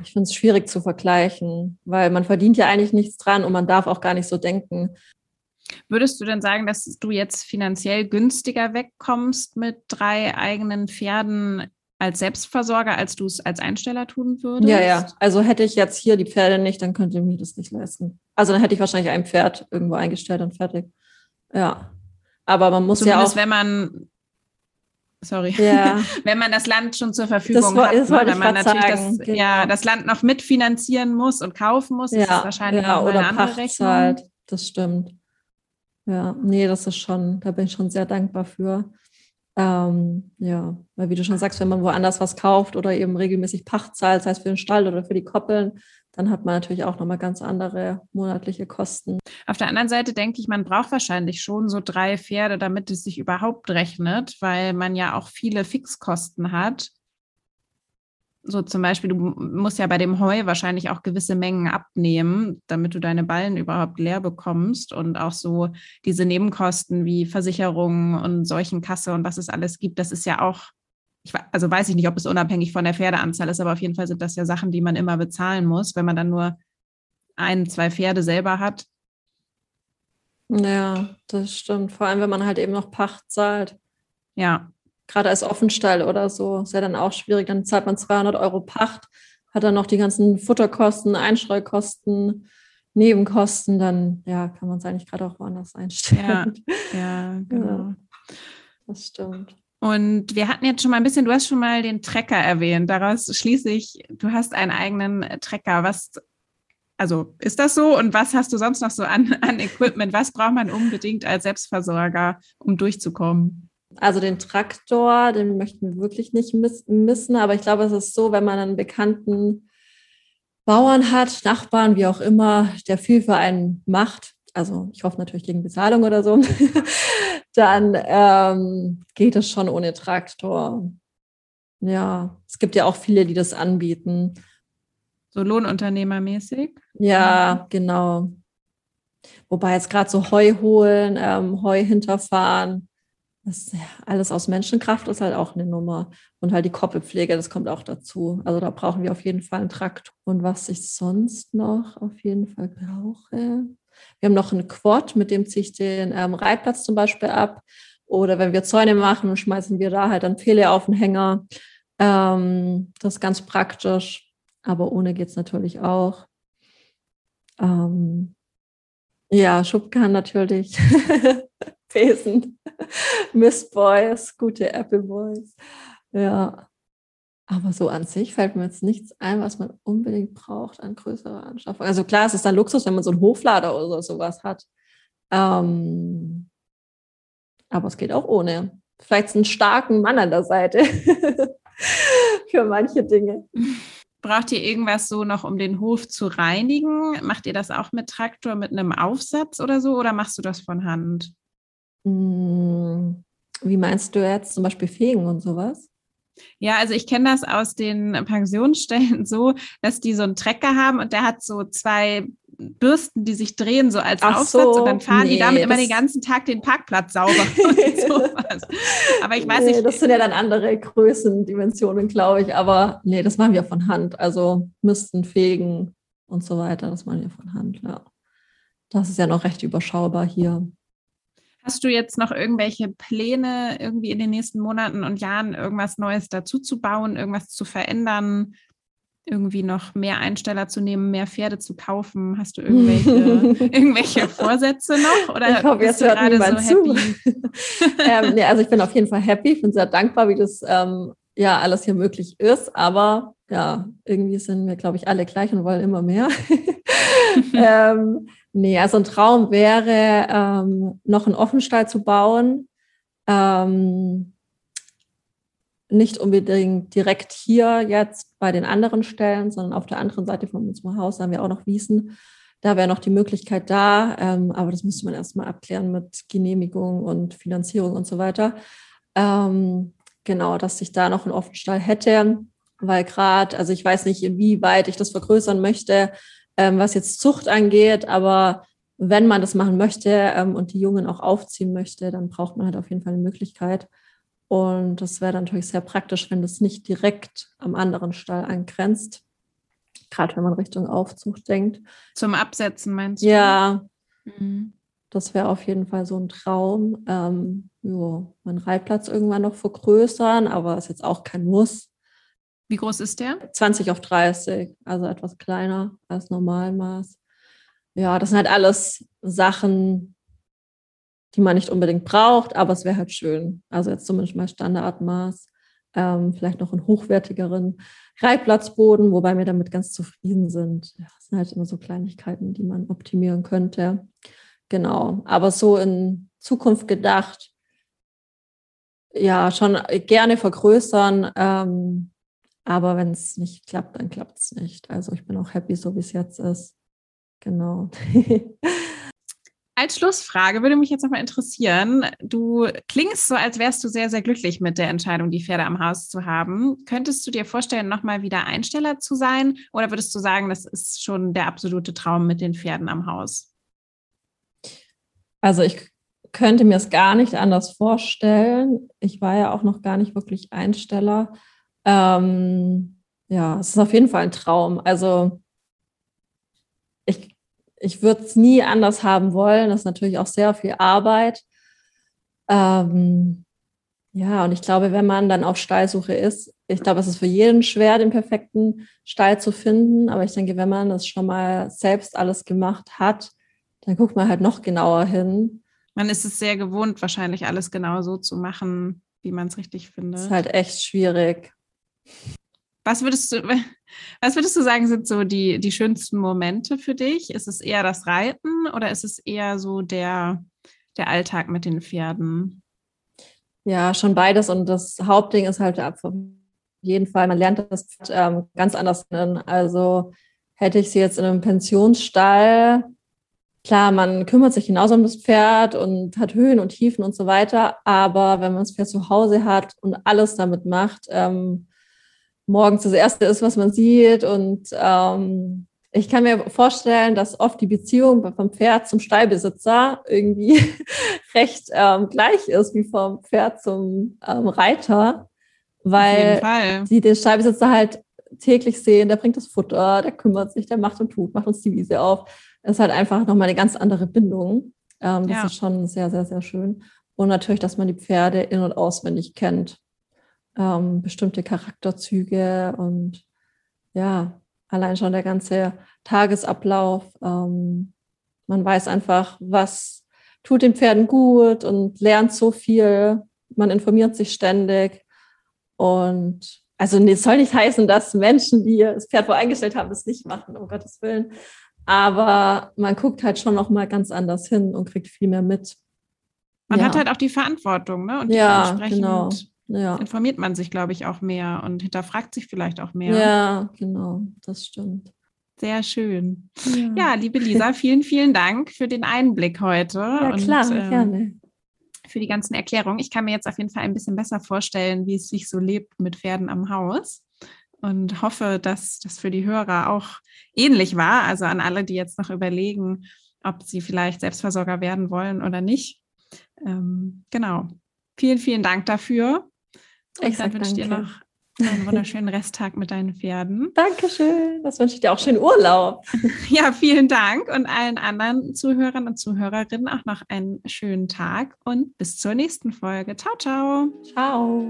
ich finde es schwierig zu vergleichen, weil man verdient ja eigentlich nichts dran und man darf auch gar nicht so denken. Würdest du denn sagen, dass du jetzt finanziell günstiger wegkommst mit drei eigenen Pferden als Selbstversorger, als du es als Einsteller tun würdest? Ja, ja. Also hätte ich jetzt hier die Pferde nicht, dann könnte ich mir das nicht leisten. Also dann hätte ich wahrscheinlich ein Pferd irgendwo eingestellt und fertig. Ja. Aber man muss Zumindest ja auch. wenn man sorry, ja. *laughs* wenn man das Land schon zur Verfügung das, hat, das ne? wenn man natürlich das, genau. ja, das Land noch mitfinanzieren muss und kaufen muss, ja, ist wahrscheinlich ja, oder eine andere Rechnung. Zahlt. Das stimmt. Ja, nee, das ist schon, da bin ich schon sehr dankbar für. Ähm, ja, weil wie du schon sagst, wenn man woanders was kauft oder eben regelmäßig Pacht zahlt, sei es für den Stall oder für die Koppeln, dann hat man natürlich auch nochmal ganz andere monatliche Kosten. Auf der anderen Seite denke ich, man braucht wahrscheinlich schon so drei Pferde, damit es sich überhaupt rechnet, weil man ja auch viele Fixkosten hat. So zum Beispiel, du musst ja bei dem Heu wahrscheinlich auch gewisse Mengen abnehmen, damit du deine Ballen überhaupt leer bekommst und auch so diese Nebenkosten wie Versicherungen und Seuchenkasse und was es alles gibt, das ist ja auch, ich, also weiß ich nicht, ob es unabhängig von der Pferdeanzahl ist, aber auf jeden Fall sind das ja Sachen, die man immer bezahlen muss, wenn man dann nur ein, zwei Pferde selber hat. Ja, das stimmt. Vor allem, wenn man halt eben noch Pacht zahlt. Ja gerade als Offenstall oder so, ist ja dann auch schwierig. Dann zahlt man 200 Euro Pacht, hat dann noch die ganzen Futterkosten, Einstreukosten, Nebenkosten, dann ja, kann man es eigentlich gerade auch woanders einstellen. Ja, ja *laughs* genau. Ja, das stimmt. Und wir hatten jetzt schon mal ein bisschen, du hast schon mal den Trecker erwähnt. Daraus schließe ich, du hast einen eigenen Trecker. Was, also ist das so? Und was hast du sonst noch so an, an Equipment? Was braucht man unbedingt als Selbstversorger, um durchzukommen? Also den Traktor, den möchten wir wirklich nicht missen, aber ich glaube, es ist so, wenn man einen bekannten Bauern hat, Nachbarn, wie auch immer, der viel für einen macht, also ich hoffe natürlich gegen Bezahlung oder so, *laughs* dann ähm, geht es schon ohne Traktor. Ja, es gibt ja auch viele, die das anbieten. So Lohnunternehmermäßig? Ja, genau. Wobei jetzt gerade so Heu holen, ähm, Heu hinterfahren, das alles aus Menschenkraft ist halt auch eine Nummer. Und halt die Koppelpflege, das kommt auch dazu. Also da brauchen wir auf jeden Fall einen Trakt. Und was ich sonst noch auf jeden Fall brauche. Wir haben noch einen Quad, mit dem ziehe ich den ähm, Reitplatz zum Beispiel ab. Oder wenn wir Zäune machen, schmeißen wir da halt dann Pfähle auf den Hänger. Ähm, das ist ganz praktisch. Aber ohne geht es natürlich auch. Ähm, ja, Schubkarren natürlich. *laughs* Besen. Miss Boys, gute Apple Boys. Ja. Aber so an sich fällt mir jetzt nichts ein, was man unbedingt braucht an größerer Anschaffung. Also klar, es ist dann Luxus, wenn man so einen Hoflader oder sowas hat. Ähm, aber es geht auch ohne. vielleicht einen starken Mann an der Seite *laughs* für manche Dinge. Braucht ihr irgendwas so noch, um den Hof zu reinigen? Macht ihr das auch mit Traktor, mit einem Aufsatz oder so? Oder machst du das von Hand? Hm, wie meinst du jetzt zum Beispiel Fegen und sowas? Ja, also ich kenne das aus den Pensionsstellen *laughs* so, dass die so einen Trecker haben und der hat so zwei Bürsten, die sich drehen, so als Ach Aufsatz so, und dann fahren nee, die damit immer den ganzen Tag den Parkplatz sauber *laughs* Aber ich weiß nee, nicht. Das sind ja dann andere Größendimensionen, glaube ich. Aber nee, das machen wir von Hand. Also müssten fegen und so weiter. Das machen wir von Hand, ja. Das ist ja noch recht überschaubar hier. Hast du jetzt noch irgendwelche Pläne, irgendwie in den nächsten Monaten und Jahren irgendwas Neues dazu zu bauen, irgendwas zu verändern, irgendwie noch mehr Einsteller zu nehmen, mehr Pferde zu kaufen? Hast du irgendwelche, *laughs* irgendwelche Vorsätze noch? Oder ich hoffe, jetzt hört gerade so happy? *laughs* ähm, nee, also ich bin auf jeden Fall happy, ich bin sehr dankbar, wie das ähm, ja alles hier möglich ist. Aber ja, irgendwie sind wir, glaube ich, alle gleich und wollen immer mehr. *laughs* ähm, nee, also ein Traum wäre, ähm, noch einen Offenstall zu bauen. Ähm, nicht unbedingt direkt hier jetzt bei den anderen Stellen, sondern auf der anderen Seite von unserem Haus haben wir auch noch Wiesen. Da wäre noch die Möglichkeit da, ähm, aber das müsste man erstmal abklären mit Genehmigung und Finanzierung und so weiter. Ähm, genau, dass ich da noch einen Offenstall hätte, weil gerade, also ich weiß nicht, inwieweit ich das vergrößern möchte, ähm, was jetzt Zucht angeht, aber wenn man das machen möchte ähm, und die Jungen auch aufziehen möchte, dann braucht man halt auf jeden Fall eine Möglichkeit. Und das wäre natürlich sehr praktisch, wenn das nicht direkt am anderen Stall angrenzt. Gerade wenn man Richtung Aufzucht denkt. Zum Absetzen meinst du? Ja. Mhm. Das wäre auf jeden Fall so ein Traum. Ähm, jo, meinen Reitplatz irgendwann noch vergrößern, aber ist jetzt auch kein Muss. Wie groß ist der? 20 auf 30, also etwas kleiner als Normalmaß. Ja, das sind halt alles Sachen, die man nicht unbedingt braucht, aber es wäre halt schön. Also jetzt zumindest mal Standardmaß, ähm, vielleicht noch einen hochwertigeren Reitplatzboden, wobei wir damit ganz zufrieden sind. Ja, das sind halt immer so Kleinigkeiten, die man optimieren könnte. Genau, aber so in Zukunft gedacht, ja, schon gerne vergrößern, ähm, aber wenn es nicht klappt, dann klappt es nicht. Also ich bin auch happy, so wie es jetzt ist. Genau. Als Schlussfrage würde mich jetzt nochmal interessieren. Du klingst so, als wärst du sehr, sehr glücklich mit der Entscheidung, die Pferde am Haus zu haben. Könntest du dir vorstellen, nochmal wieder Einsteller zu sein? Oder würdest du sagen, das ist schon der absolute Traum mit den Pferden am Haus? Also ich könnte mir es gar nicht anders vorstellen. Ich war ja auch noch gar nicht wirklich Einsteller. Ähm, ja, es ist auf jeden Fall ein Traum. Also ich ich würde es nie anders haben wollen. Das ist natürlich auch sehr viel Arbeit. Ähm, ja, und ich glaube, wenn man dann auf Stallsuche ist, ich glaube, es ist für jeden schwer, den perfekten Stall zu finden. Aber ich denke, wenn man das schon mal selbst alles gemacht hat, dann guckt man halt noch genauer hin. Man ist es sehr gewohnt, wahrscheinlich alles genau so zu machen, wie man es richtig findet. Das ist halt echt schwierig. Was würdest du, *laughs* was würdest du sagen, sind so die, die schönsten Momente für dich? Ist es eher das Reiten oder ist es eher so der, der Alltag mit den Pferden? Ja, schon beides. Und das Hauptding ist halt auf jeden Fall, man lernt das ähm, ganz anders kennen. Also hätte ich sie jetzt in einem Pensionsstall, klar, man kümmert sich genauso um das Pferd und hat Höhen und Tiefen und so weiter. Aber wenn man das Pferd zu Hause hat und alles damit macht, ähm, morgens das Erste ist, was man sieht. Und ähm, ich kann mir vorstellen, dass oft die Beziehung vom Pferd zum Stallbesitzer irgendwie *laughs* recht ähm, gleich ist wie vom Pferd zum ähm, Reiter, weil sie den Stallbesitzer halt täglich sehen, der bringt das Futter, der kümmert sich, der macht und tut, macht uns die Wiese auf. Das ist halt einfach nochmal eine ganz andere Bindung. Ähm, das ja. ist schon sehr, sehr, sehr schön. Und natürlich, dass man die Pferde in- und auswendig kennt ähm, bestimmte Charakterzüge und ja, allein schon der ganze Tagesablauf. Ähm, man weiß einfach, was tut den Pferden gut und lernt so viel. Man informiert sich ständig. Und also es soll nicht heißen, dass Menschen, die das Pferd voreingestellt haben, das nicht machen, um Gottes Willen. Aber man guckt halt schon noch mal ganz anders hin und kriegt viel mehr mit. man ja. hat halt auch die Verantwortung, ne? Und Ja, genau. Ja. informiert man sich, glaube ich, auch mehr und hinterfragt sich vielleicht auch mehr. ja, genau, das stimmt. Sehr schön. Ja, liebe Lisa, vielen, vielen Dank für den Einblick heute. ja und, klar, ähm, gerne. für die ganzen Erklärungen. Ich kann mir jetzt auf jeden Fall ein bisschen besser vorstellen, wie es sich so lebt mit Pferden am Haus und hoffe, dass das für die Hörer auch ähnlich war. Also an alle, die jetzt noch überlegen, ob sie vielleicht Selbstversorger werden wollen oder nicht. Ähm, genau. Vielen, vielen Dank dafür. Und Ich dann wünsche ich dir noch einen wunderschönen Resttag mit deinen Pferden. *laughs* Dankeschön. Das wünsche ich dir auch schönen Urlaub. *laughs* Ja, vielen Dank und allen anderen Zuhörern und Zuhörerinnen auch noch einen schönen Tag und bis zur nächsten Folge. Ciao, ciao. Ciao.